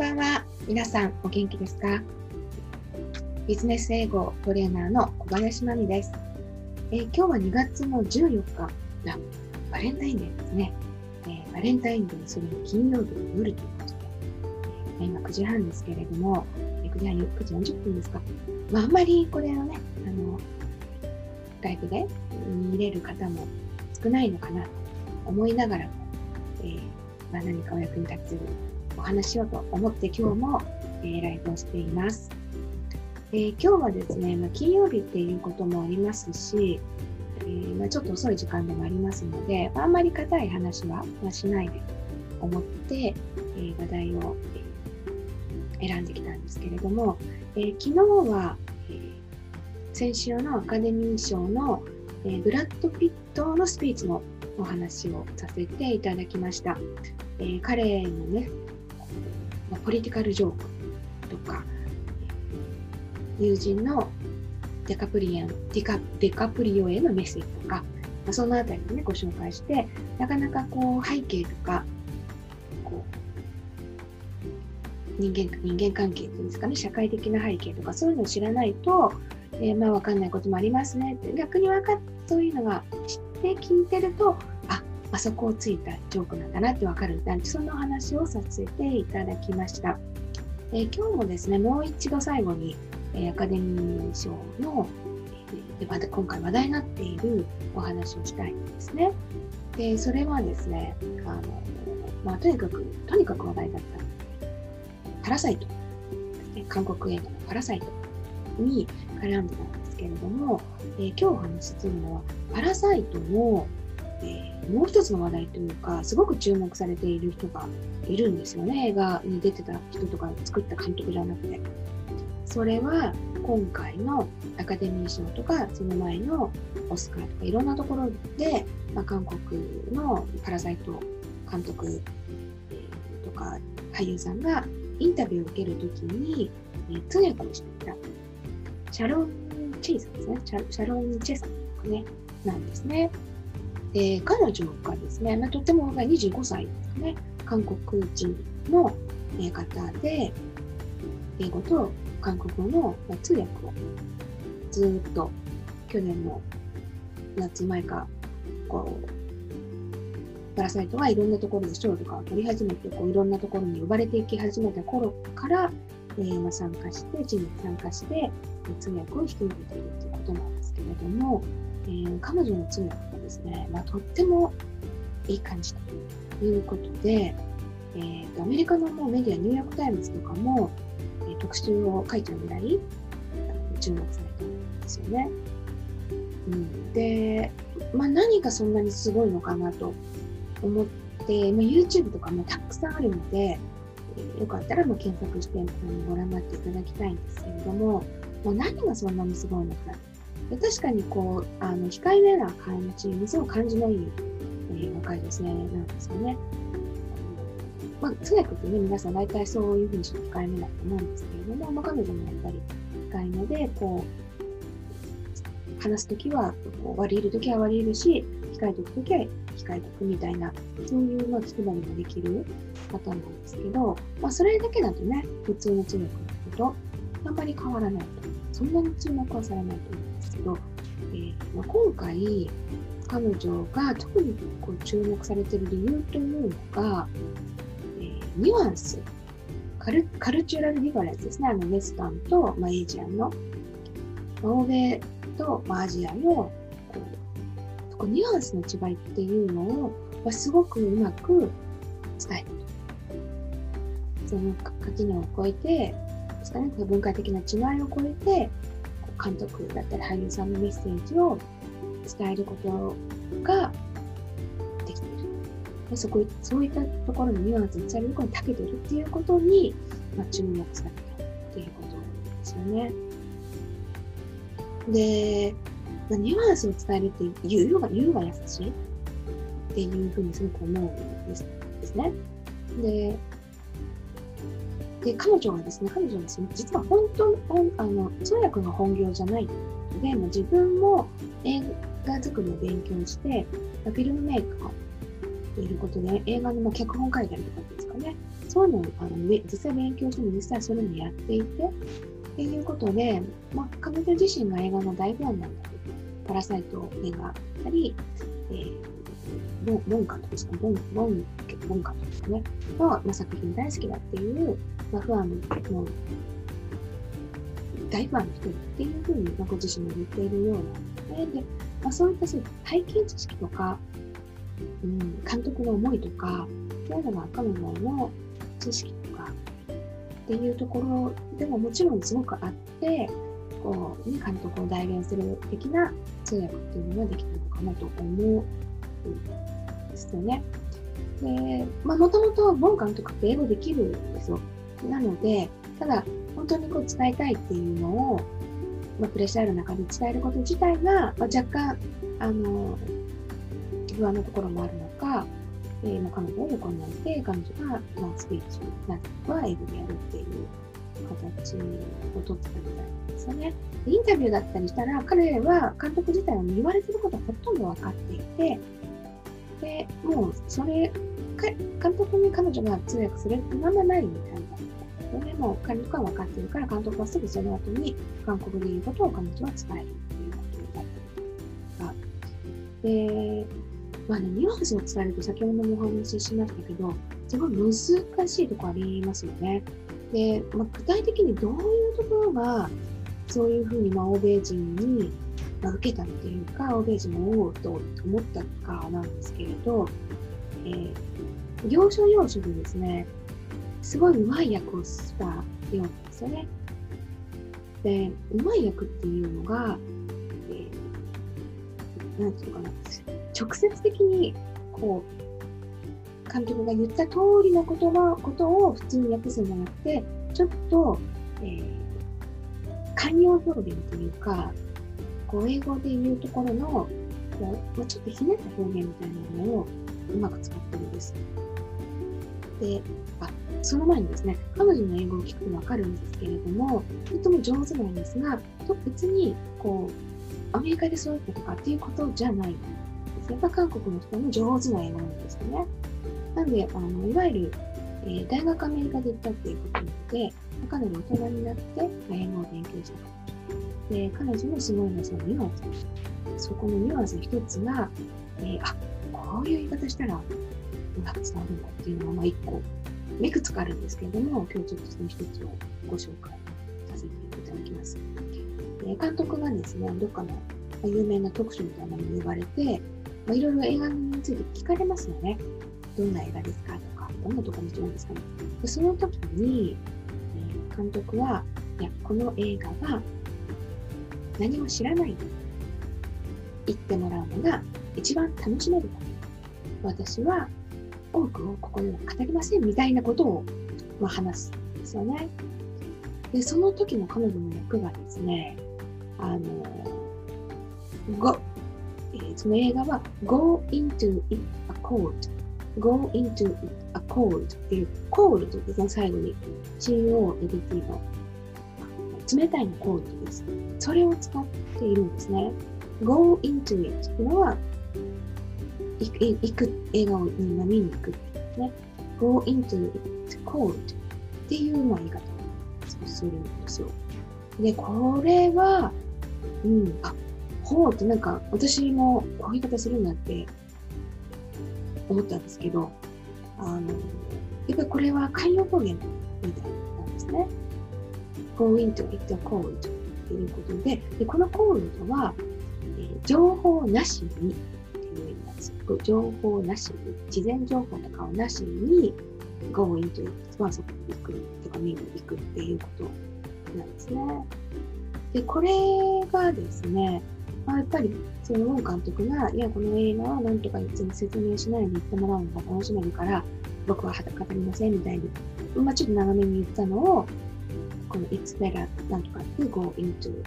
ばんは。皆さん、お元気ですか？ビジネス英語トレーナーの小林真美です、えー、今日は2月の14日がバレンタインデーですね。えー、バレンタインデー、それに金曜日の夜ということで、えー、今9時半ですけれども、え9時半、9時40分ですか？まあ、あんまりこれをね、あの、ライブで見れる方も少ないのかなと思いながらも、えーまあ、何かお役に立つお話しようと思って今日も、えー、ライブをしています。えー、今日はですね、まあ、金曜日っていうこともありますし、えー、まあ、ちょっと遅い時間でもありますので、あんまり硬い話は、ま、しないで思って、え話題を、選んできたんですけれども、え昨日は、え先週のアカデミー賞の、えブラッド・ピットのスピーチのお話をさせていただきました。え彼のね、ポリティカルジョークとか、友人のデカプリアンデカデカプリオへのメッセージとか、まあ、そのあたりをね、ご紹介して、なかなかこう背景とか、こう人間人間関係っていうんですかね、社会的な背景とか、そういうのを知らないと、えー、まあ分かんないこともありますねって、逆に分かっそういうのが知って聞いてると、そこをついたジョークなんだなってわかるんだその話をさせていただきました。え今日もですね、もう一度最後に、えアカデミー賞の、えー、今回話題になっているお話をしたいんですね。で、それはですね、あの、まあ、とにかく、とにかく話題だったパラサイト、韓国映画のパラサイトに絡んでたんですけれども、えー、今日お話しするのは、パラサイトの、もう一つの話題というか、すごく注目されている人がいるんですよね。映画に出てた人とか作った監督じゃなくて。それは今回のアカデミー賞とか、その前のオスカーとかいろんなところで、まあ、韓国のパラサイト監督、とか俳優さんがインタビューを受けるときに、えー、通訳をしていたシャロン・チェイさんですね。シャロン・チェさんとかね、なんですね。で彼女がですね、まあ、とても若い25歳ですね、韓国人の方で、英語と韓国語の通訳をずっと去年の夏前か、こう、パラサイトがいろんなところで賞とかを取り始めて、こういろんなところに呼ばれていき始めた頃から、えー、参加して、チームに参加して、通訳を引き受けているということなんですけれども、えー、彼女の通訳ですね、まあ、とってもいい感じということで、えーと、アメリカのもうメディア、ニューヨーク・タイムズとかも、えー、特集を書いちゃうぐらい注目されたんですよね。うん、で、まあ、何がそんなにすごいのかなと思って、まあ、YouTube とかもたくさんあるので、えー、よかったらも検索してご覧になっていただきたいんですけれども、もう何がそんなにすごいのか確かにこうあの控えめな感じすごく感じのいい、えー、若い女性なんですよね。まあ、通訳ってね、皆さん大体そういうふうにして控えめだと思うんですけれども、まあ、彼女もやっぱり控えめで、こう、話すときはこう割り入るときは割り入るし、控えとくときは控えとくみたいな、そういう、まあ、気配りもできる方なんですけど、まあ、それだけだとね、普通の通訳の人とあんまり変わらないと。そんなに注目はされないと思うんですけど、えーまあ、今回、彼女が特にこう注目されている理由というのが、えー、ニュアンス。カル、カルチュラルディファレンスですね。あのウェスタンと、まあ、エイジアンの、まあ、欧米と、まあ、アジアのこうこうニュアンスの違いっていうのを、まあ、すごくうまく伝えるその垣根を越えてですかね、文化的な違いを超えて、監督だったり俳優さんのメッセージを伝えることができている。でそこそういったところのニュアンスに伝えることに長けているっていうことに、まあ、注目されたっていうことですよね。で、まあ、ニュアンスを伝えるって言うが言うが優しいっていうふうにすごく思うんですですね。で、で、彼女はですね、彼女はですね、実は本当、あの通訳が本業じゃない。ので、も自分も映画作りを勉強して、フィルムメーカーということで、映画の脚本書いたりとかですかね、そういうのをあの実際勉強しても実際それもやっていてっていうことで、まあ、彼女自身が映画の大ファンなんだけど、パラサイト映画あったり、えー、ボンボン監督ですか、ボン、ボン、ボン監督ですかね、の、まあ、作品大好きだっていう、まあ、ファンの、大ファンの一人っていうふうに、まあ、ご自身も言っているようなで。まあ、そういったそう体験知識とか、うん、監督の思いとか、そういうのが彼女の知識とかっていうところでももちろんすごくあって、こう、ね、監督を代弁する的な通訳っていうのができたのかなと思うんですよね。で、まあ、もともとボン監督って英語できるんですよ。なので、ただ、本当にこう伝えたいっていうのを、まあ、プレッシャーある中で伝えること自体が、まあ、若干、あの、不安なところもあるのか、えー、まあ、彼女を横に置いて、彼女が、まあ、スピーチは英語でやるっていう形をとってたみたいなんですよね。インタビューだったりしたら、彼は監督自体は言われてることはほとんど分かっていて、で、もうそれ、監督に彼女が通訳するってままないみたいな。それも監督は分かってるから、監督はすぐその後に韓国で言うことを彼女は伝えるっていうことだったりとか。で、まあね、ニュアンスを伝えると先ほどもお話ししましたけど、すごい難しいとこありますよね。で、まあ、具体的にどういうところが、そういうふうに、まあ、欧米人に、まあ、受けたっていうか、欧米人もおうと思ったかなんですけれど、えー、要所要所でですね、すごいうまい役をしたようなんですよね。で、うまい役っていうのが、えー、なんていうかな、直接的に、こう、監督が言った通りの言葉ことを普通に訳すんじゃなくて、ちょっと、えー、寛容表現というか、こう英語で言うところの、こうま、ちょっとひねった表現みたいなものをうまく使ってるんです。で、あ、その前にですね、彼女の英語を聞くとわかるんですけれども、とても上手なんですが、別に、こう、アメリカでそういうことかっていうことじゃない。やっぱ韓国の人も上手な英語なんですよね。なんで、あのいわゆる、えー、大学アメリカで行ったっていうことなので、かなり大人になって英語を勉強した。で、彼女のすごいのはそのニュアンス。そこのニュアンス一つが、えー、あ、こういう言い方したらうまく伝わるんだっていうのが、まあ一個、いくつかあるんですけれども、今日ちょっとその一つをご紹介させていただきます。え監督がですね、どっかの有名な特集みたいなのに呼ばれて、まあ、いろいろ映画について聞かれますよね。どんな映画ですかとか、どんなところに違うんですかね。でその時に、えー、監督は、いや、この映画は何も知らないと言ってもらうのが一番楽しめる私は多くをここでは語りませんみたいなことを、まあ、話すんですよね。で、その時の彼女の役がですね、あの、ご、えー、その映画は Go into it a cold go into a cold っていう、cold ですね、最後に。COLD の冷たいのコールです。それを使っているんですね。go into it っていうのは、行く、映画を見に行くね。go into it cold っていうまあ言い方をするんですよ。で、これは、うん、あ、ほうってなんか私もこういう言い方するんだって思ったんですけど、あの、やっぱりこれは慣用方言みたいなんですね。go into it cold ということで、でこの cold は、えー、情報なしに情報なしに、事前情報とかをなしに go into it はそこに行くとか見に行くっていうことなんですね。で、これがですね、まあ、やっぱりそのウォン監督が、いや、この映画はなんとかいつも説明しないで言ってもらうのが楽しめるから、僕は語りませんみたいに、まあ、ちょっと長めに言ったのを、この It's better なんとかって go into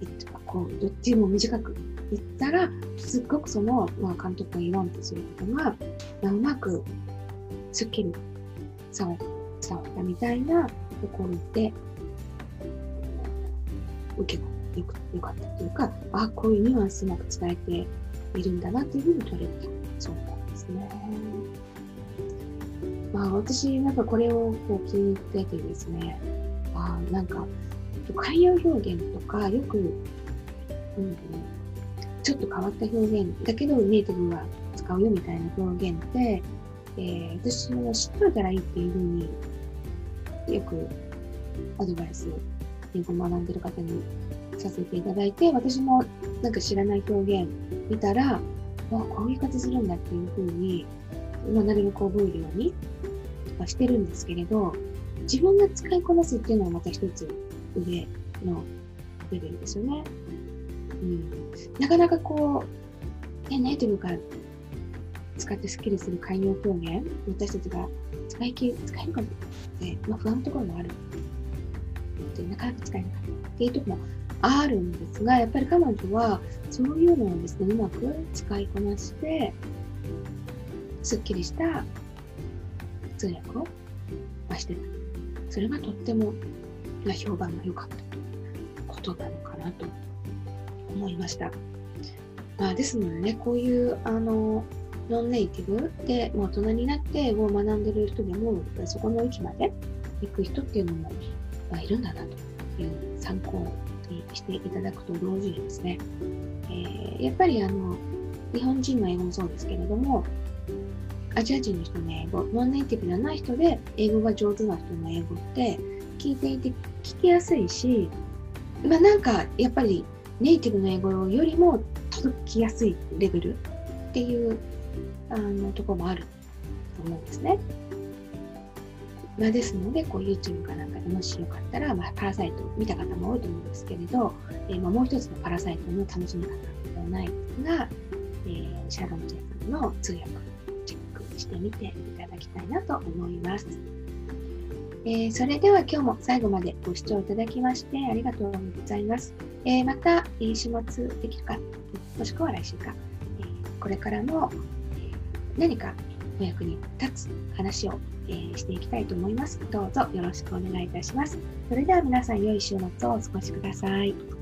it とか cold っていうのを短く言ったら、すっごくその、まあ、監督が言わんとすることが、まあ、うまくすっきり伝わったみたいなところで、受けがよくよかったというか、あこういうニュアンスうまく伝えているんだなというふうに取れたそうなんですね。まあ、私、やっぱこれをこう聞いててですね、あなんか、寛容表現とか、よく、うん、ちょっと変わった表現だけど、ネイティブは使うよみたいな表現って、えー、私も知っといたらいいっていうふうによくアドバイス、英語学んでる方にさせていただいて、私もなんか知らない表現見たら、あこういう言い方するんだっていうふうに、まあ、なるべく覚えるようにはしてるんですけれど、自分が使いこなすっていうのはまた一つ上のレベルですよね。うん、なかなかこう、ね、ネイティブが使ってスッキリする寛容表現、私たちが使い切使えるかもって、まあ、不安なところもある。でなかなか使えなかったっていうところもあるんですが、やっぱり彼女はそういうのをですね、うまく使いこなして、すっきりした通訳をしてた。それがとっても評判が良かったということなのかなと思いました。まあ、ですのでね、こういうあのノンネイティブで、まあ、大人になって英語を学んでる人でも、そこの域まで行く人っていうのも、まあ、いるんだなという参考にしていただくと同時にですね、えー、やっぱりあの日本人の英語もそうですけれども、アジア人の人の英語、ノンネイティブじゃない人で英語が上手な人の英語って聞いていて聞きやすいし、まあ、なんかやっぱりネイティブの英語よりも届きやすいレベルっていうあのところもあると思うんですね。まあ、ですので、こう YouTube かなんかでもしよかったら、まあ、パラサイト見た方も多いと思うんですけれど、えー、まあ、もう一つのパラサイトの楽しみ方ではないですが、えー、シャーロン・ジェさんの通訳チェックしてみていただきたいなと思います。えー、それでは今日も最後までご視聴いただきましてありがとうございます。えー、また、えー、週末できるか、もしくは来週か、えこれからも、え何かお役に立つ話を、えしていきたいと思います。どうぞよろしくお願いいたします。それでは皆さん良い週末をお過ごしください。